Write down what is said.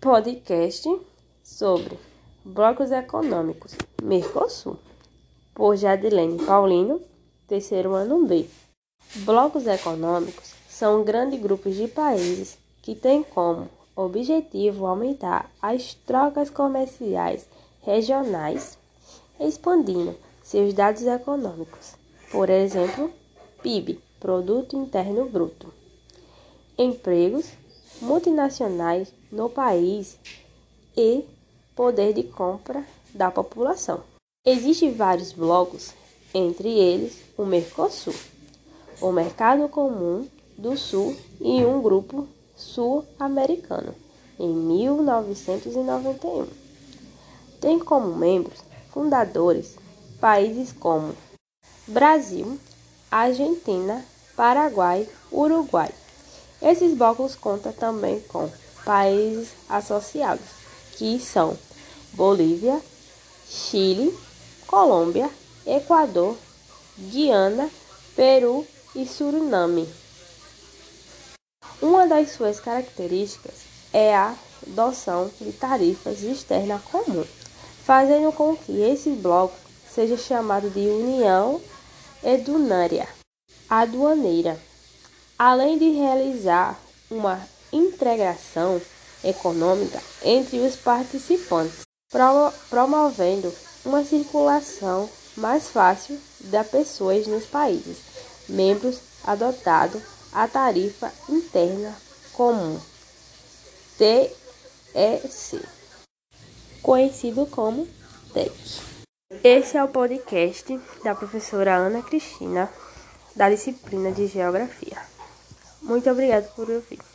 podcast sobre blocos econômicos. Mercosul, por Jadilene Paulino, terceiro ano B. Blocos econômicos são grandes grupos de países que têm como objetivo aumentar as trocas comerciais regionais, expandindo seus dados econômicos, por exemplo, PIB, Produto Interno Bruto, empregos multinacionais no país e poder de compra da população. Existem vários blocos, entre eles o Mercosul, o Mercado Comum do Sul e um grupo sul-americano, em 1991. Tem como membros fundadores países como Brasil, Argentina, Paraguai, Uruguai. Esses blocos contam também com países associados, que são Bolívia, Chile, Colômbia, Equador, Guiana, Peru e Suriname. Uma das suas características é a adoção de tarifas externas comuns, fazendo com que esse bloco seja chamado de União Edunária Aduaneira além de realizar uma integração econômica entre os participantes, promovendo uma circulação mais fácil de pessoas nos países membros, adotado a tarifa interna comum TEC, conhecido como TEC. Esse é o podcast da professora Ana Cristina, da disciplina de Geografia. Muito obrigado por ouvir.